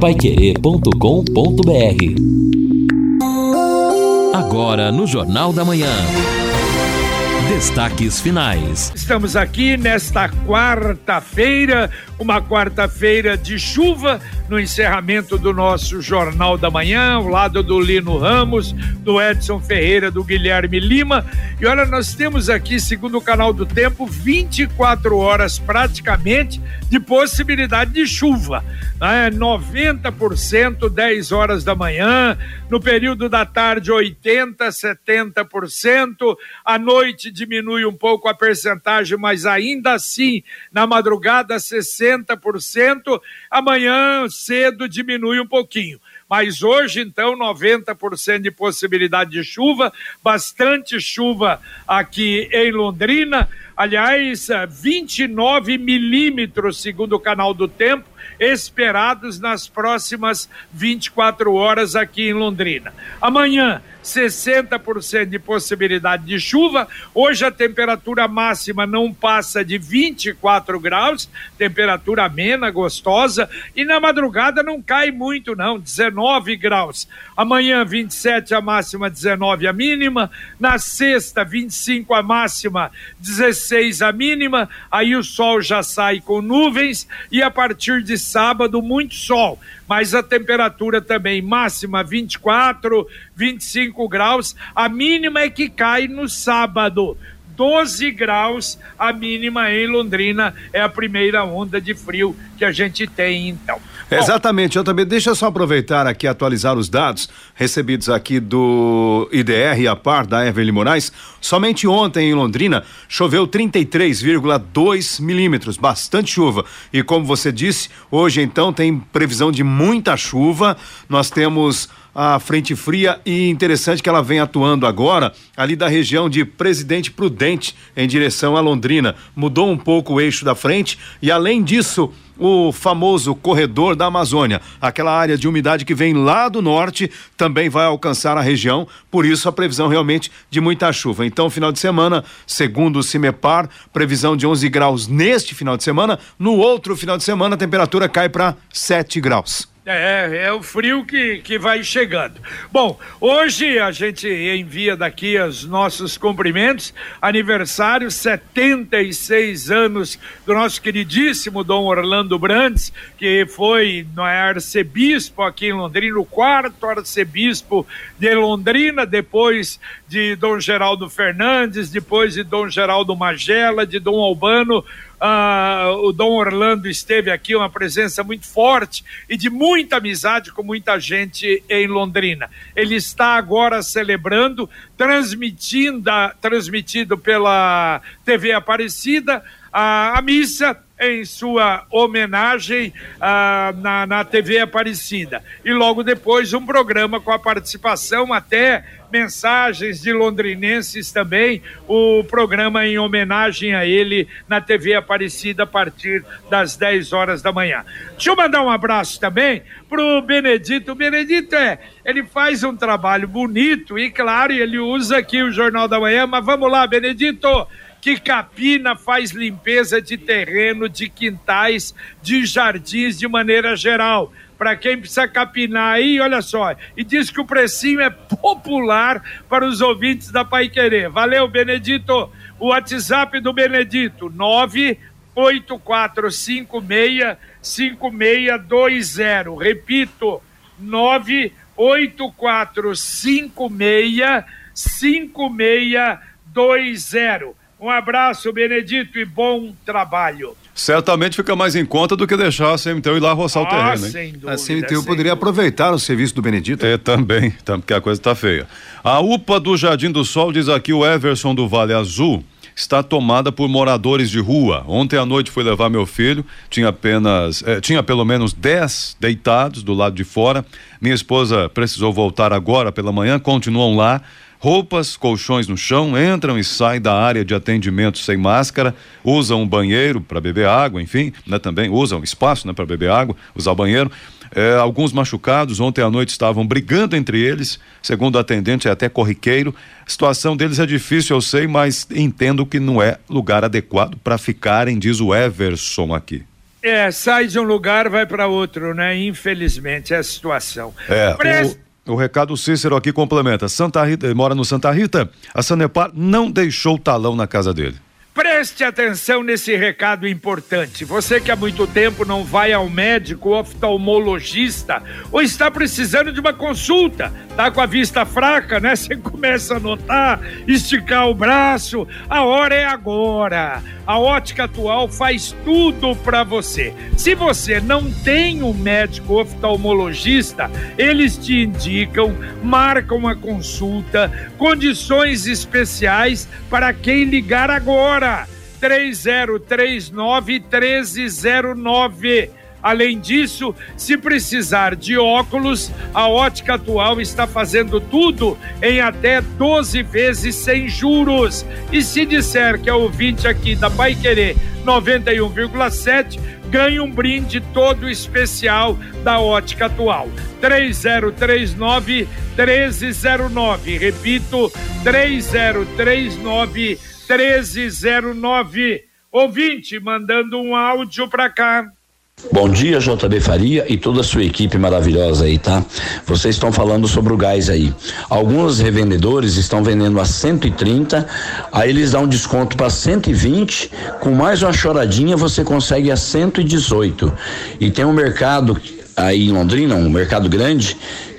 Paiquerê.com.br Agora no Jornal da Manhã. Destaques finais. Estamos aqui nesta quarta-feira, uma quarta-feira de chuva, no encerramento do nosso Jornal da Manhã, ao lado do Lino Ramos, do Edson Ferreira, do Guilherme Lima. E olha, nós temos aqui, segundo o canal do Tempo, 24 horas praticamente de possibilidade de chuva. Né? 90%, 10 horas da manhã, no período da tarde, 80%, 70%, à noite diminui um pouco a percentagem, mas ainda assim, na madrugada, 60%, amanhã cedo diminui um pouquinho mas hoje, então, 90% de possibilidade de chuva, bastante chuva aqui em Londrina. Aliás, 29 milímetros, segundo o canal do Tempo, esperados nas próximas 24 horas aqui em Londrina. Amanhã, 60% de possibilidade de chuva. Hoje a temperatura máxima não passa de 24 graus, temperatura amena, gostosa, e na madrugada não cai muito não, 19 graus. Amanhã 27 a máxima, 19 a mínima. Na sexta 25 a máxima, 16 a mínima. Aí o sol já sai com nuvens e a partir de sábado muito sol mas a temperatura também máxima 24, 25 graus. A mínima é que cai no sábado. 12 graus, a mínima em Londrina é a primeira onda de frio que a gente tem então. Exatamente, eu também deixa eu só aproveitar aqui atualizar os dados recebidos aqui do IDR a par da Evelyn Moraes. Somente ontem em Londrina choveu 33,2 milímetros, bastante chuva. E como você disse, hoje então tem previsão de muita chuva. Nós temos a frente fria e interessante que ela vem atuando agora ali da região de Presidente Prudente em direção a Londrina. Mudou um pouco o eixo da frente e além disso, o famoso corredor da Amazônia, aquela área de umidade que vem lá do norte, também vai alcançar a região, por isso a previsão realmente de muita chuva. Então, final de semana, segundo o CIMEPAR, previsão de 11 graus neste final de semana, no outro final de semana a temperatura cai para 7 graus. É, é o frio que, que vai chegando. Bom, hoje a gente envia daqui os nossos cumprimentos, aniversário 76 anos do nosso queridíssimo Dom Orlando Brandes, que foi no é, arcebispo aqui em Londrina, o quarto arcebispo de Londrina, depois de Dom Geraldo Fernandes, depois de Dom Geraldo Magela, de Dom Albano, ah, o Dom Orlando esteve aqui, uma presença muito forte e de muita amizade com muita gente em Londrina. Ele está agora celebrando, transmitindo, transmitido pela TV Aparecida, a, a missa em sua homenagem ah, na, na TV Aparecida. E logo depois um programa com a participação até mensagens de londrinenses também, o programa em homenagem a ele na TV Aparecida a partir das 10 horas da manhã. Deixa eu mandar um abraço também pro Benedito. O Benedito é, ele faz um trabalho bonito e claro, ele usa aqui o Jornal da Manhã, mas vamos lá, Benedito que Capina faz limpeza de terreno, de quintais, de jardins de maneira geral. Para quem precisa capinar aí, olha só, e diz que o precinho é popular para os ouvintes da Pai Querer. Valeu, Benedito. O WhatsApp do Benedito, 98456 5620. Repito, 98456 5620. Um abraço, Benedito, e bom trabalho. Certamente fica mais em conta do que deixar a CMTU ir lá roçar ah, o terreno, hein? Sem dúvida, a CMTU poderia dúvida. aproveitar o serviço do Benedito. É, também, porque a coisa está feia. A UPA do Jardim do Sol, diz aqui o Everson do Vale Azul, está tomada por moradores de rua. Ontem à noite fui levar meu filho, tinha apenas, eh, tinha pelo menos 10 deitados do lado de fora. Minha esposa precisou voltar agora pela manhã, continuam lá roupas, colchões no chão, entram e saem da área de atendimento sem máscara, usam o banheiro para beber água, enfim, né, também usam espaço né, para beber água, usar o banheiro. É, alguns machucados ontem à noite estavam brigando entre eles, segundo o atendente, é até corriqueiro. A situação deles é difícil, eu sei, mas entendo que não é lugar adequado para ficarem, diz o Everson aqui. É, sai de um lugar, vai para outro, né? Infelizmente, é a situação. É, Presta... o, o recado Cícero aqui complementa. Santa Rita, mora no Santa Rita, a Sanepar não deixou talão na casa dele. Preste atenção nesse recado importante. Você que há muito tempo não vai ao médico oftalmologista ou está precisando de uma consulta, tá com a vista fraca, né? Você começa a notar, esticar o braço. A hora é agora. A ótica atual faz tudo para você. Se você não tem um médico oftalmologista, eles te indicam, marcam a consulta, condições especiais para quem ligar agora. 3039 1309. Além disso, se precisar de óculos, a Ótica Atual está fazendo tudo em até 12 vezes sem juros. E se disser que é ouvinte aqui da Pai Querer 91,7, ganhe um brinde todo especial da Ótica Atual. 3039 1309. Repito, 3039 1309. Ouvinte, mandando um áudio para cá. Bom dia, JB Faria e toda a sua equipe maravilhosa aí, tá? Vocês estão falando sobre o gás aí. Alguns revendedores estão vendendo a 130, aí eles dão desconto para 120, com mais uma choradinha você consegue a 118. E tem um mercado aí em Londrina, um mercado grande,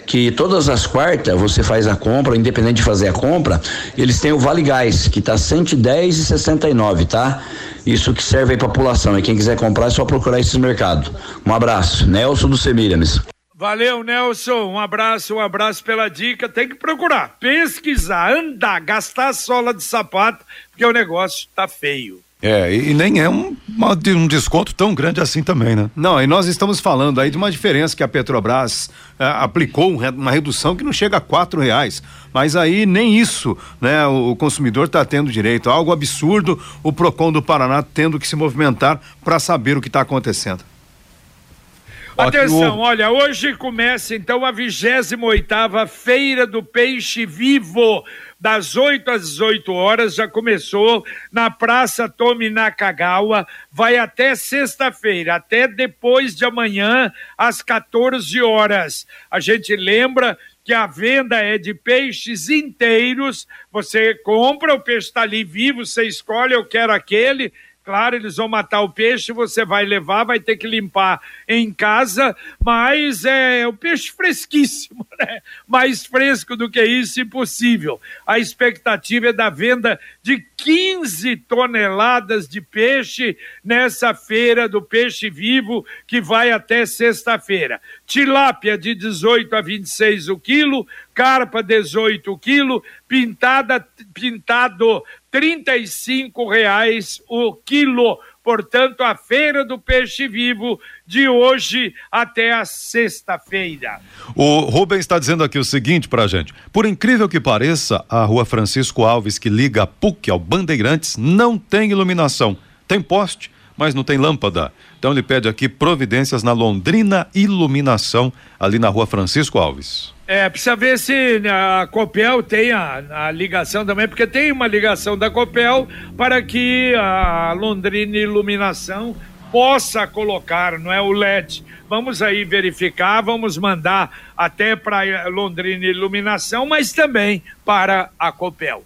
que todas as quartas você faz a compra, independente de fazer a compra, eles têm o Vale Gás, que tá 110 e 69, tá? Isso que serve aí pra população. E quem quiser comprar é só procurar esses mercados. Um abraço. Nelson do Semírames. Valeu, Nelson. Um abraço, um abraço pela dica. Tem que procurar, pesquisar, andar, gastar sola de sapato, porque o negócio tá feio. É, e, nem é um, uma, um desconto tão grande assim também, né? Não, e nós estamos falando aí de uma diferença que a Petrobras é, aplicou uma redução que não chega a quatro reais. Mas aí nem isso, né? O, o consumidor está tendo direito. Algo absurdo, o PROCON do Paraná tendo que se movimentar para saber o que está acontecendo. Atenção, olha, hoje começa então a 28 oitava Feira do Peixe Vivo das 8 às 18 horas, já começou na Praça Tomi Nakagawa, vai até sexta-feira, até depois de amanhã, às 14 horas. A gente lembra que a venda é de peixes inteiros, você compra, o peixe está ali vivo, você escolhe, eu quero aquele, Claro, eles vão matar o peixe, você vai levar, vai ter que limpar em casa, mas é o peixe fresquíssimo, né? Mais fresco do que isso, impossível. A expectativa é da venda de 15 toneladas de peixe nessa feira do peixe vivo que vai até sexta-feira. Tilápia de 18 a 26 o quilo, carpa 18 o quilo, pintada, pintado 35 reais o quilo. Portanto, a feira do peixe vivo de hoje até a sexta-feira. O Rubens está dizendo aqui o seguinte para a gente: por incrível que pareça, a rua Francisco Alves, que liga a PUC ao Bandeirantes, não tem iluminação. Tem poste, mas não tem lâmpada. Então ele pede aqui providências na Londrina Iluminação, ali na rua Francisco Alves. É, precisa ver se né, a Copel tem a, a, ligação também, porque tem uma ligação da Copel para que a Londrina Iluminação possa colocar, não é o LED. Vamos aí verificar, vamos mandar até para Londrina Iluminação, mas também para a Copel.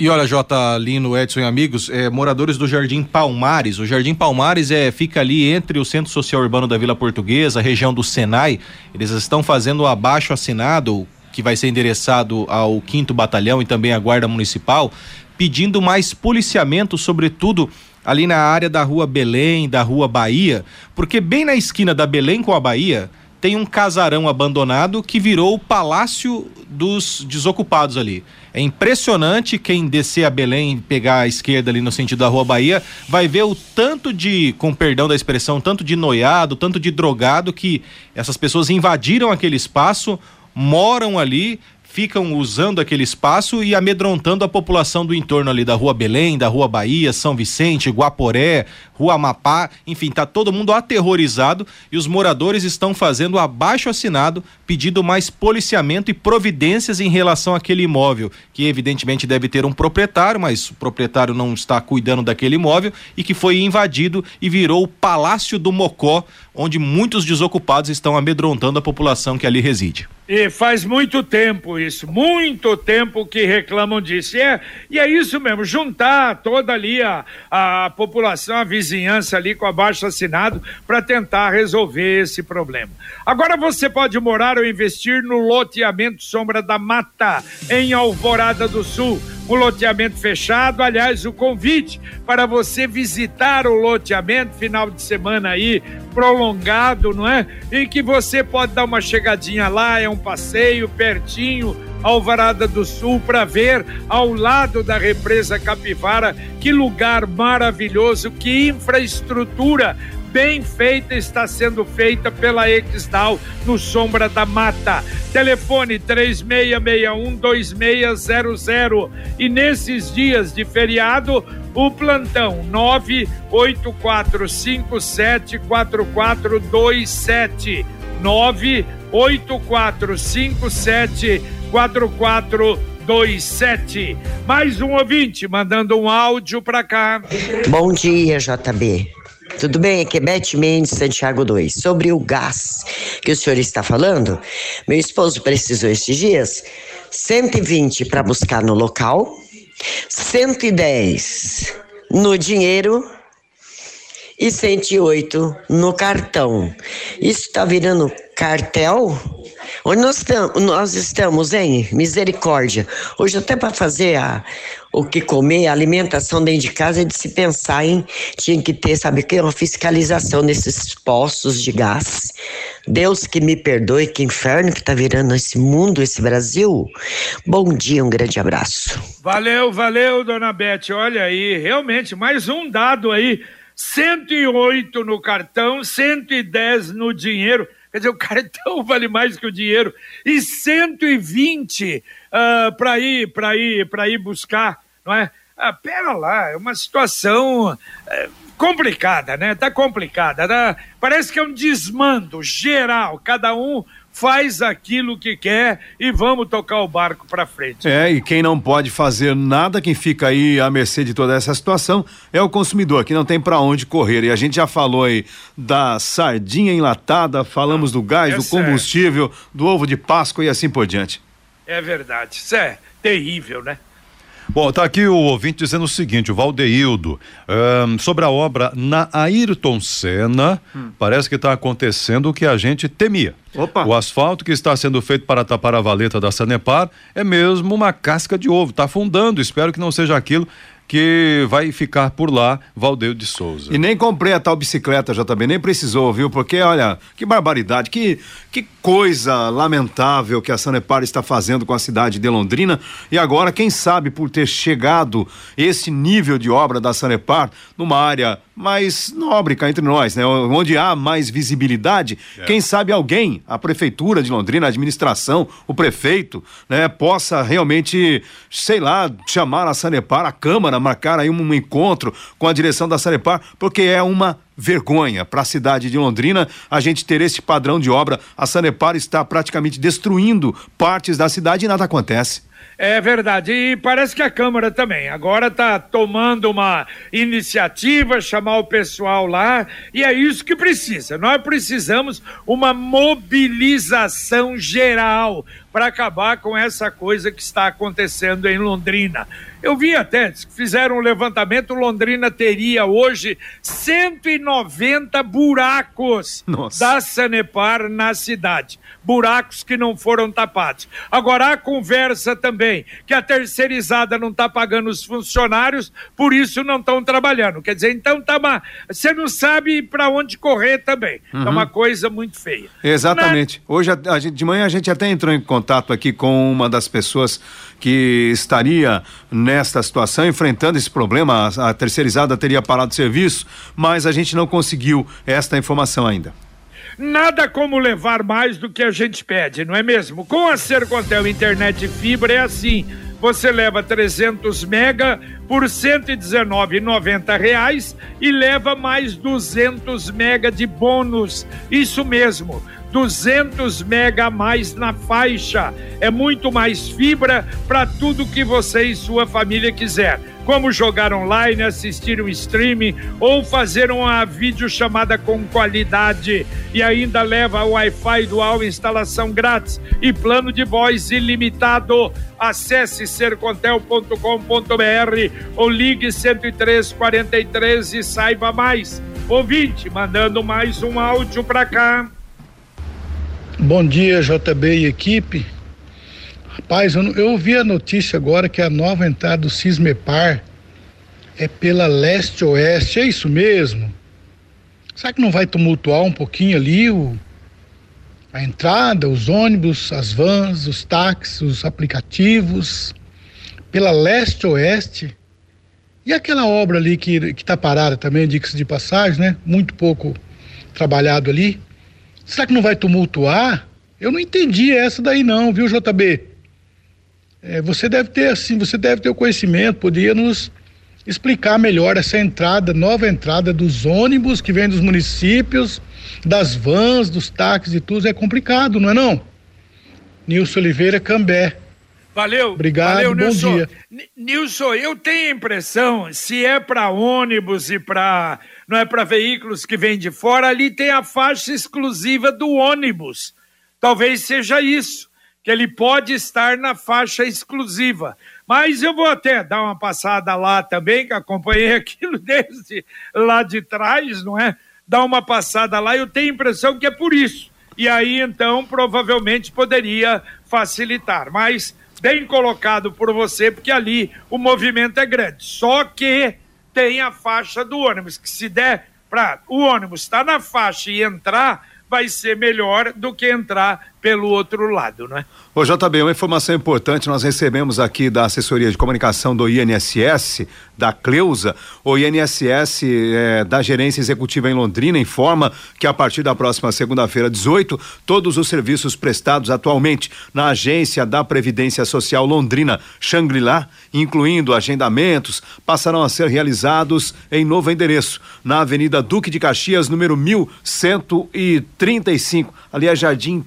E olha, J. Lino, Edson e amigos, é, moradores do Jardim Palmares. O Jardim Palmares é, fica ali entre o Centro Social Urbano da Vila Portuguesa, região do Senai. Eles estão fazendo o abaixo assinado, que vai ser endereçado ao 5 Batalhão e também à Guarda Municipal, pedindo mais policiamento, sobretudo ali na área da Rua Belém, da Rua Bahia, porque bem na esquina da Belém com a Bahia tem um casarão abandonado que virou o palácio dos desocupados ali. É impressionante quem descer a Belém e pegar a esquerda ali no sentido da Rua Bahia, vai ver o tanto de, com perdão da expressão, tanto de noiado, tanto de drogado que essas pessoas invadiram aquele espaço, moram ali, ficam usando aquele espaço e amedrontando a população do entorno ali da Rua Belém, da Rua Bahia, São Vicente, Guaporé, Rua Amapá, enfim, tá todo mundo aterrorizado e os moradores estão fazendo abaixo assinado pedindo mais policiamento e providências em relação àquele imóvel, que evidentemente deve ter um proprietário, mas o proprietário não está cuidando daquele imóvel e que foi invadido e virou o Palácio do Mocó, onde muitos desocupados estão amedrontando a população que ali reside. E faz muito tempo isso, muito tempo que reclamam disso. E é, e é isso mesmo, juntar toda ali a, a população, a vizinhança ali com abaixo assinado para tentar resolver esse problema. Agora você pode morar ou investir no loteamento Sombra da Mata, em Alvorada do Sul o loteamento fechado. Aliás, o convite para você visitar o loteamento final de semana aí prolongado, não é? E que você pode dar uma chegadinha lá, é um passeio pertinho. Alvarada do Sul para ver ao lado da represa Capivara que lugar maravilhoso, que infraestrutura bem feita está sendo feita pela Exdal no Sombra da Mata. Telefone 3661-2600. E nesses dias de feriado, o plantão 984574427. 984574427. Mais um ouvinte mandando um áudio para cá. Bom dia, JB. Tudo bem? Aqui é Beth Mendes, Santiago 2. Sobre o gás que o senhor está falando, meu esposo precisou esses dias 120 para buscar no local, 110 no dinheiro e 108 no cartão. Isso está virando cartel? Onde nós, nós estamos, hein? Misericórdia. Hoje, até para fazer a, o que comer, a alimentação dentro de casa, é de se pensar em. Tinha que ter, sabe o que? Uma fiscalização nesses postos de gás. Deus que me perdoe, que inferno que está virando esse mundo, esse Brasil. Bom dia, um grande abraço. Valeu, valeu, dona Beth. Olha aí, realmente, mais um dado aí. 108 no cartão, 110 no dinheiro. Quer dizer, o cartão vale mais que o dinheiro. E 120 uh, para ir, para ir, para ir buscar, não é? Ah, pera lá, é uma situação uh, complicada, né? Tá complicada. Tá? Parece que é um desmando geral, cada um faz aquilo que quer e vamos tocar o barco para frente. É, e quem não pode fazer nada, quem fica aí à mercê de toda essa situação é o consumidor, que não tem para onde correr. E a gente já falou aí da sardinha enlatada, falamos do gás, do combustível, do ovo de Páscoa e assim por diante. É verdade, isso é terrível, né? Bom, tá aqui o ouvinte dizendo o seguinte, o Valdeildo, um, sobre a obra na Ayrton Senna, hum. parece que está acontecendo o que a gente temia. Opa. O asfalto que está sendo feito para tapar a valeta da Sanepar é mesmo uma casca de ovo, está afundando, espero que não seja aquilo que vai ficar por lá, Valdeio de Souza. E nem comprei a tal bicicleta já também, nem precisou, viu? Porque, olha, que barbaridade, que, que coisa lamentável que a Sanepar está fazendo com a cidade de Londrina. E agora, quem sabe, por ter chegado esse nível de obra da Sanepar numa área mais nobre cá entre nós, né? Onde há mais visibilidade, é. quem sabe alguém, a prefeitura de Londrina, a administração, o prefeito, né, possa realmente, sei lá, chamar a Sanepar, a Câmara, marcar aí um encontro com a direção da Sanepar, porque é uma vergonha para a cidade de Londrina a gente ter esse padrão de obra. A Sanepar está praticamente destruindo partes da cidade e nada acontece. É verdade. E parece que a Câmara também agora está tomando uma iniciativa, chamar o pessoal lá, e é isso que precisa. Nós precisamos uma mobilização geral para acabar com essa coisa que está acontecendo em Londrina. Eu vi até, fizeram um levantamento, Londrina teria hoje 190 buracos Nossa. da Sanepar na cidade buracos que não foram tapados. Agora, a conversa também que a terceirizada não está pagando os funcionários, por isso não estão trabalhando. Quer dizer, então tá uma... você não sabe para onde correr também. É uhum. uma coisa muito feia. Exatamente. Na... Hoje, a, a de manhã, a gente até entrou em contato aqui com uma das pessoas que estaria nesta situação, enfrentando esse problema. A, terceirizada teria parado o serviço, mas a gente não conseguiu esta informação ainda. Nada como levar mais do que a gente pede, não é mesmo? Com a Sercontel Internet Fibra é assim. Você leva 300 mega por R$ 119,90 e leva mais 200 mega de bônus. Isso mesmo. 200 mega a mais na faixa. É muito mais fibra para tudo que você e sua família quiser. Como jogar online, assistir um streaming ou fazer uma videochamada com qualidade. E ainda leva Wi-Fi dual, instalação grátis e plano de voz ilimitado. Acesse sercontel.com.br ou ligue 10343 e saiba mais. Ouvinte, mandando mais um áudio para cá. Bom dia, JB e equipe. Rapaz, eu, eu ouvi a notícia agora que a nova entrada do Cismepar é pela leste-oeste, é isso mesmo? Será que não vai tumultuar um pouquinho ali o, a entrada, os ônibus, as vans, os táxis, os aplicativos, pela leste-oeste? E aquela obra ali que está parada também, diga-se de passagem, né? Muito pouco trabalhado ali. Será que não vai tumultuar? Eu não entendi essa daí não, viu, JB? É, você deve ter assim, você deve ter o conhecimento, poderia nos explicar melhor essa entrada, nova entrada dos ônibus que vêm dos municípios, das vans, dos táxis e tudo, é complicado, não é não? Nilson Oliveira Cambé. Valeu. Obrigado, valeu, bom Nilson. dia. Nilson, eu tenho a impressão, se é para ônibus e para não é para veículos que vêm de fora, ali tem a faixa exclusiva do ônibus. Talvez seja isso, que ele pode estar na faixa exclusiva. Mas eu vou até dar uma passada lá também, que acompanhei aquilo desde lá de trás, não é? Dar uma passada lá, eu tenho a impressão que é por isso. E aí, então, provavelmente poderia facilitar. Mas bem colocado por você, porque ali o movimento é grande. Só que tem a faixa do ônibus, que se der para o ônibus estar tá na faixa e entrar, vai ser melhor do que entrar pelo outro lado, não é? Ô JB, uma informação importante, nós recebemos aqui da assessoria de comunicação do INSS, da Cleusa, o INSS é, da gerência executiva em Londrina informa que a partir da próxima segunda-feira, 18, todos os serviços prestados atualmente na agência da Previdência Social Londrina Xangri-Lá, incluindo agendamentos, passarão a ser realizados em novo endereço, na Avenida Duque de Caxias, número 1135, ali é Jardim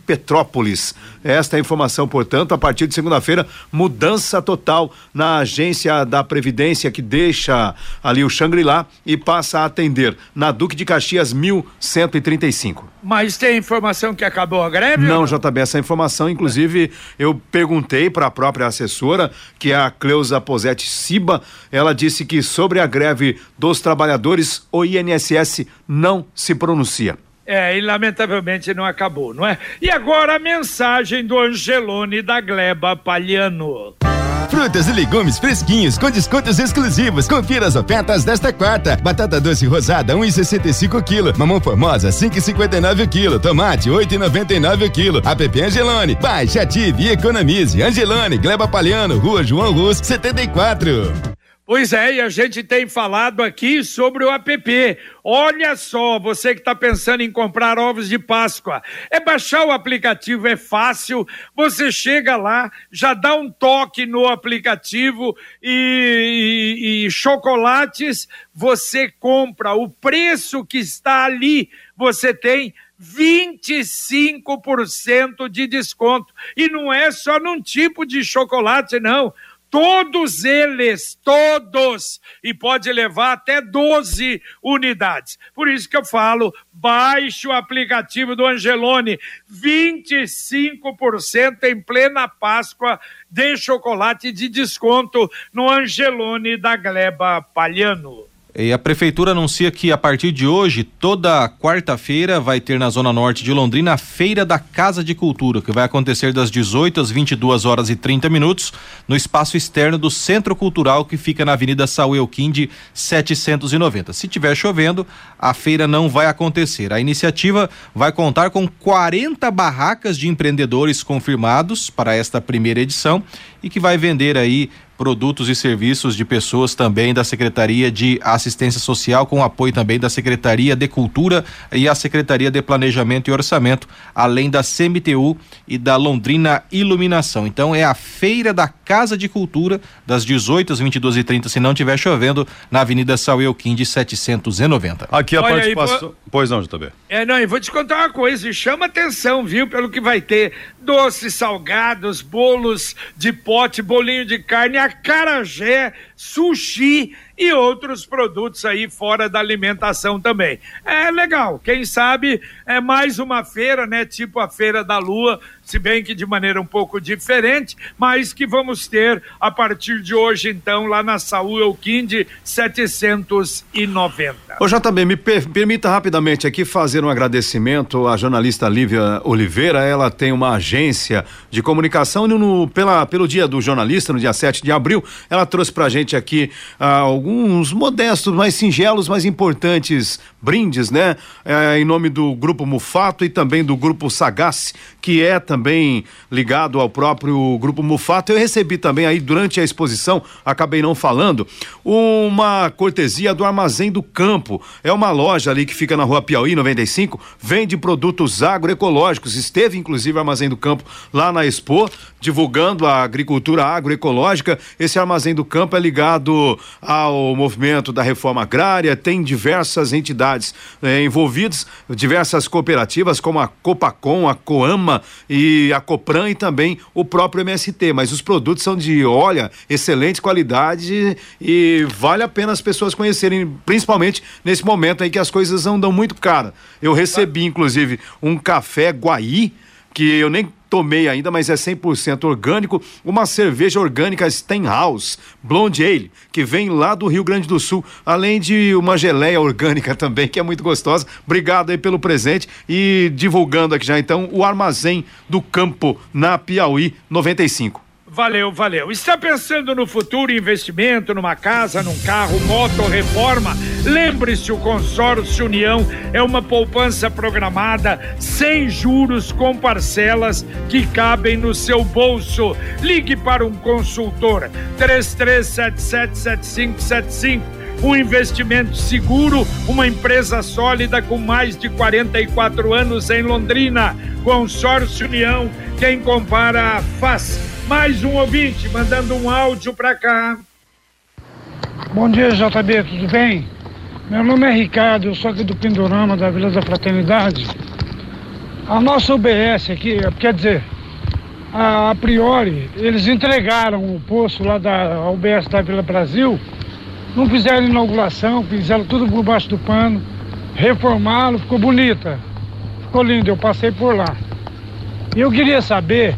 Esta é a informação, portanto, a partir de segunda-feira, mudança total na agência da Previdência que deixa ali o Xangri-Lá e passa a atender na Duque de Caxias 1135. Mas tem informação que acabou a greve? Não, JB, essa informação, inclusive, eu perguntei para a própria assessora, que é a Cleusa Posetti Siba, ela disse que sobre a greve dos trabalhadores, o INSS não se pronuncia. É, e lamentavelmente não acabou, não é? E agora a mensagem do Angelone da Gleba Palhano. Frutas e legumes fresquinhos com descontos exclusivos. Confira as ofertas desta quarta. Batata doce rosada 1,65 kg. Mamão formosa 5,59 kg. Tomate 8,99 kg. App Angelone. Baixe, ative e economize. Angelone, Gleba Palhano, Rua João Rus, 74. Pois é, e a gente tem falado aqui sobre o app. Olha só, você que está pensando em comprar ovos de Páscoa, é baixar o aplicativo, é fácil. Você chega lá, já dá um toque no aplicativo e, e, e chocolates você compra. O preço que está ali, você tem 25% de desconto. E não é só num tipo de chocolate, não todos eles, todos, e pode levar até 12 unidades. Por isso que eu falo, baixe o aplicativo do Angelone, 25% em plena Páscoa de chocolate de desconto no Angelone da Gleba Palhano. E a prefeitura anuncia que a partir de hoje, toda quarta-feira, vai ter na Zona Norte de Londrina a Feira da Casa de Cultura, que vai acontecer das 18 às 22 horas e 30 minutos no espaço externo do Centro Cultural, que fica na Avenida Saúl Elquinde 790. Se tiver chovendo, a feira não vai acontecer. A iniciativa vai contar com 40 barracas de empreendedores confirmados para esta primeira edição e que vai vender aí produtos e serviços de pessoas também da Secretaria de Assistência Social, com apoio também da Secretaria de Cultura e a Secretaria de Planejamento e Orçamento, além da CMTU e da Londrina Iluminação. Então é a Feira da Casa de Cultura, das 18 às 22 e 30 se não tiver chovendo, na Avenida Sauel de 790. Aqui a Olha aí, participação. pô- Pois não, JB. É, não, e vou te contar uma coisa, e chama atenção, viu, pelo que vai ter doces, salgados, bolos de pote, bolinho de carne, acarajé, sushi e outros produtos aí fora da alimentação também. É legal, quem sabe é mais uma feira, né, tipo a Feira da Lua, se bem que de maneira um pouco diferente, mas que vamos ter a partir de hoje, então, lá na Saúl Elquinde 790. Ô JB, me per- permita rapidamente aqui fazer um agradecimento à jornalista Lívia Oliveira. Ela tem uma agência de comunicação e no, pela, pelo dia do jornalista, no dia 7 de abril, ela trouxe pra gente aqui ah, alguns modestos, mais singelos, mas importantes brindes, né? Eh, em nome do Grupo Mufato e também do Grupo Sagaz, que é também ligado ao próprio Grupo Mufato. Eu recebi também aí durante a exposição, acabei não falando, uma cortesia do Armazém do Campo. É uma loja ali que fica na rua Piauí 95, vende produtos agroecológicos. Esteve inclusive o Armazém do Campo lá na Expo, divulgando a agricultura agroecológica. Esse Armazém do Campo é ligado ao movimento da reforma agrária, tem diversas entidades eh, envolvidas, diversas cooperativas como a Copacom, a Coama e a Copran e também o próprio MST. Mas os produtos são de, olha, excelente qualidade e vale a pena as pessoas conhecerem, principalmente nesse momento aí que as coisas andam muito caras. Eu recebi, inclusive, um café Guaí, que eu nem tomei ainda, mas é 100% orgânico, uma cerveja orgânica Stenhouse Blonde Ale, que vem lá do Rio Grande do Sul, além de uma geleia orgânica também, que é muito gostosa. Obrigado aí pelo presente e divulgando aqui já então o Armazém do Campo na Piauí 95. Valeu, valeu. Está pensando no futuro investimento numa casa, num carro, moto, reforma? Lembre-se, o Consórcio União é uma poupança programada sem juros com parcelas que cabem no seu bolso. Ligue para um consultor 33777575 um investimento seguro, uma empresa sólida com mais de 44 anos em Londrina. Consórcio União, quem compara faz. Mais um ouvinte mandando um áudio para cá. Bom dia, JB, tudo bem? Meu nome é Ricardo, eu sou aqui do Pindorama, da Vila da Fraternidade. A nossa UBS aqui, quer dizer, a, a priori, eles entregaram o posto lá da UBS da Vila Brasil, não fizeram inauguração, fizeram tudo por baixo do pano, reformaram, ficou bonita, ficou lindo, eu passei por lá. E eu queria saber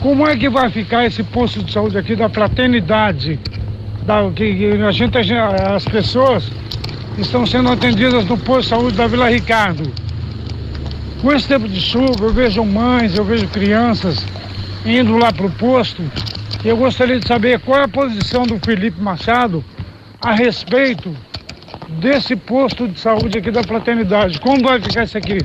como é que vai ficar esse posto de saúde aqui da fraternidade? Da, que, a gente, as pessoas estão sendo atendidas no posto de saúde da Vila Ricardo. Com esse tempo de chuva, eu vejo mães, eu vejo crianças indo lá para o posto. Eu gostaria de saber qual é a posição do Felipe Machado a respeito desse posto de saúde aqui da fraternidade. Como vai ficar isso aqui?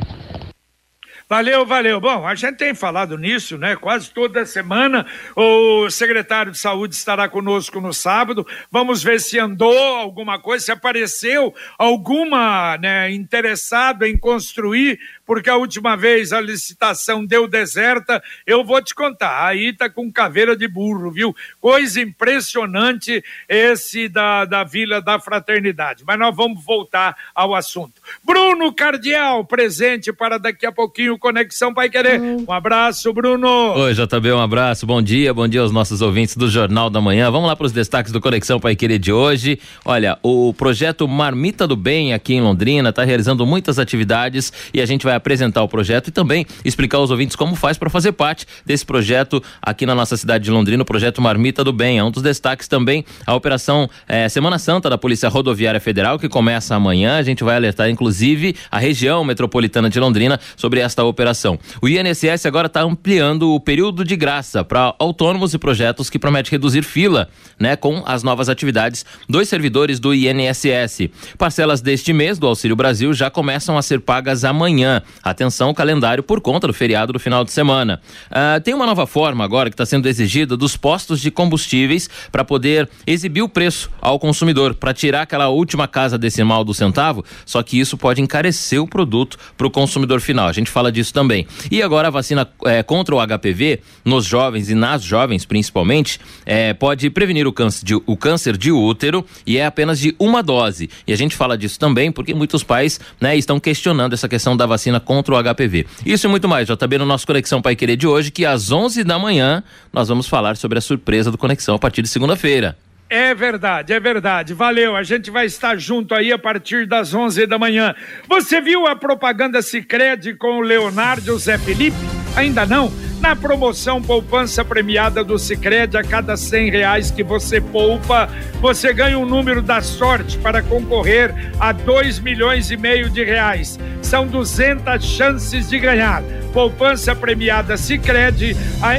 Valeu, valeu. Bom, a gente tem falado nisso, né? Quase toda semana. O secretário de saúde estará conosco no sábado. Vamos ver se andou alguma coisa, se apareceu alguma, né, interessado em construir, porque a última vez a licitação deu deserta. Eu vou te contar, aí tá com caveira de burro, viu? Coisa impressionante esse da, da Vila da Fraternidade. Mas nós vamos voltar ao assunto. Bruno Cardial, presente para daqui a pouquinho Conexão Pai Querer. Um abraço, Bruno. Oi, JB, um abraço, bom dia, bom dia aos nossos ouvintes do Jornal da Manhã. Vamos lá para os destaques do Conexão Pai Querer de hoje. Olha, o projeto Marmita do Bem aqui em Londrina está realizando muitas atividades e a gente vai apresentar o projeto e também explicar aos ouvintes como faz para fazer parte desse projeto aqui na nossa cidade de Londrina, o projeto Marmita do Bem. É um dos destaques também a operação eh, Semana Santa da Polícia Rodoviária Federal, que começa amanhã. A gente vai alertar, inclusive, a região metropolitana de Londrina sobre esta operação. O INSS agora está ampliando o período de graça para autônomos e projetos que promete reduzir fila, né, com as novas atividades dos servidores do INSS. Parcelas deste mês do Auxílio Brasil já começam a ser pagas amanhã. Atenção, calendário por conta do feriado do final de semana. Uh, tem uma nova forma agora que está sendo exigida dos postos de combustíveis para poder exibir o preço ao consumidor, para tirar aquela última casa decimal do centavo, só que isso pode encarecer o produto para o consumidor final. A gente fala disso também. E agora a vacina é, contra o HPV nos jovens e nas jovens principalmente é, pode prevenir o câncer, de, o câncer de útero e é apenas de uma dose. E a gente fala disso também porque muitos pais né, estão questionando essa questão da vacina contra o HPV. Isso e muito mais, JB, no nosso Conexão Pai Querer de hoje, que às 11 da manhã nós vamos falar sobre a surpresa do Conexão a partir de segunda-feira. É verdade, é verdade. Valeu. A gente vai estar junto aí a partir das 11 da manhã. Você viu a propaganda Sicredi com o Leonardo o Zé Felipe? Ainda não? Na promoção Poupança Premiada do Sicredi a cada cem reais que você poupa, você ganha um número da sorte para concorrer a dois milhões e meio de reais. São 200 chances de ganhar. Poupança Premiada Sicredi,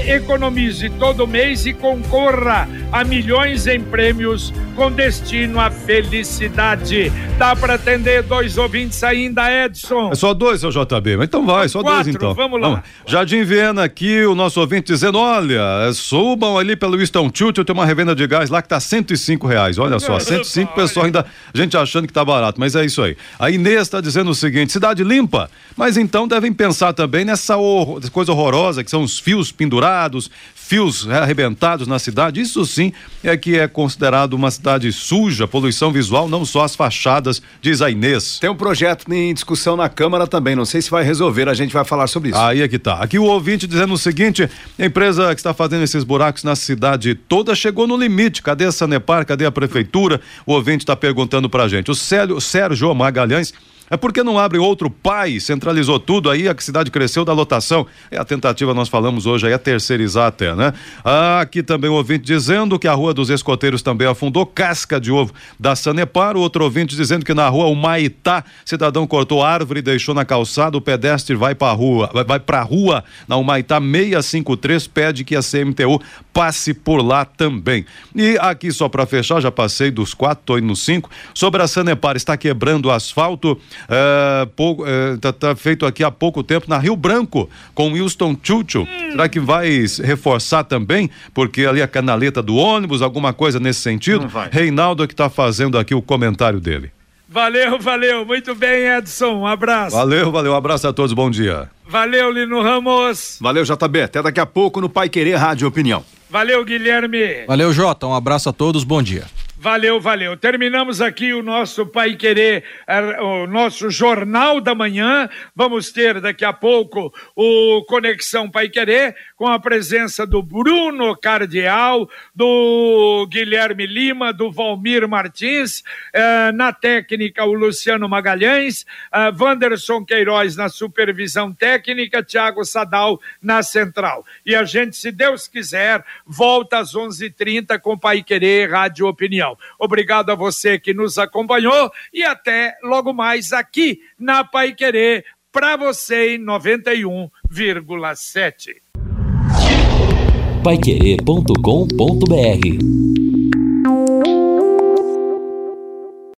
economize todo mês e concorra a milhões em prêmios com destino à felicidade. Dá para atender dois ouvintes ainda, Edson? É só dois, seu JB. Então vai, só Quatro, dois então. Vamos lá. Vamos. Jardim Viena aqui, o nosso ouvinte dizendo: olha, subam ali pelo Winston Churchill, tem uma revenda de gás lá que tá 105 reais. Olha só, 105 pessoal ainda, gente achando que tá barato, mas é isso aí. A Inês está dizendo o seguinte: cidade limpa, mas então devem pensar também nessa horror, coisa horrorosa que são os fios pendurados, fios arrebentados na cidade. Isso sim é que é considerado uma cidade suja, poluição visual, não só as fachadas, diz a Inês. Tem um projeto em discussão na Câmara também, não sei se vai resolver, a gente vai falar sobre isso. Aí é que tá. Aqui o ouvinte dizendo o seguinte: a empresa que está fazendo esses buracos na cidade toda chegou no limite. Cadê a Sanepar? Cadê a prefeitura? O ouvinte está perguntando pra gente. O Célio, Sérgio Magalhães é porque não abre outro pai, centralizou tudo aí, a cidade cresceu da lotação. É a tentativa, nós falamos hoje aí, é terceirizar até, né? Ah, aqui também o ouvinte dizendo que a Rua dos Escoteiros também afundou, casca de ovo da Sanepar. Outro ouvinte dizendo que na rua o Maitá, cidadão cortou árvore e deixou na calçada, o pedestre vai pra rua, vai, vai pra rua, na Humaitá 653, pede que a CMTU passe por lá também. E aqui só para fechar, já passei dos quatro, tô indo no cinco, sobre a Sanepar, está quebrando o asfalto, é, pouco, é, tá, tá, feito aqui há pouco tempo na Rio Branco com Wilson Chuchu. Hum. Será que vai reforçar também? Porque ali a canaleta do ônibus, alguma coisa nesse sentido? Reinaldo é que está fazendo aqui o comentário dele. Valeu, valeu. Muito bem, Edson. Um abraço. Valeu, valeu. Um abraço a todos. Bom dia. Valeu, Lino Ramos. Valeu, JB. Até daqui a pouco no Pai Querer Rádio Opinião. Valeu, Guilherme. Valeu, Jota. Um abraço a todos. Bom dia. Valeu, valeu. Terminamos aqui o nosso Pai Querer, eh, o nosso Jornal da Manhã. Vamos ter daqui a pouco o Conexão Pai Querer, com a presença do Bruno Cardial, do Guilherme Lima, do Valmir Martins, eh, na técnica o Luciano Magalhães, eh, Wanderson Queiroz na supervisão técnica, Tiago Sadal na central. E a gente, se Deus quiser, volta às 11:30 com Pai Querer Rádio Obrigado a você que nos acompanhou e até logo mais aqui na Pai Querer para você em 91,7. Paiquerê.com.br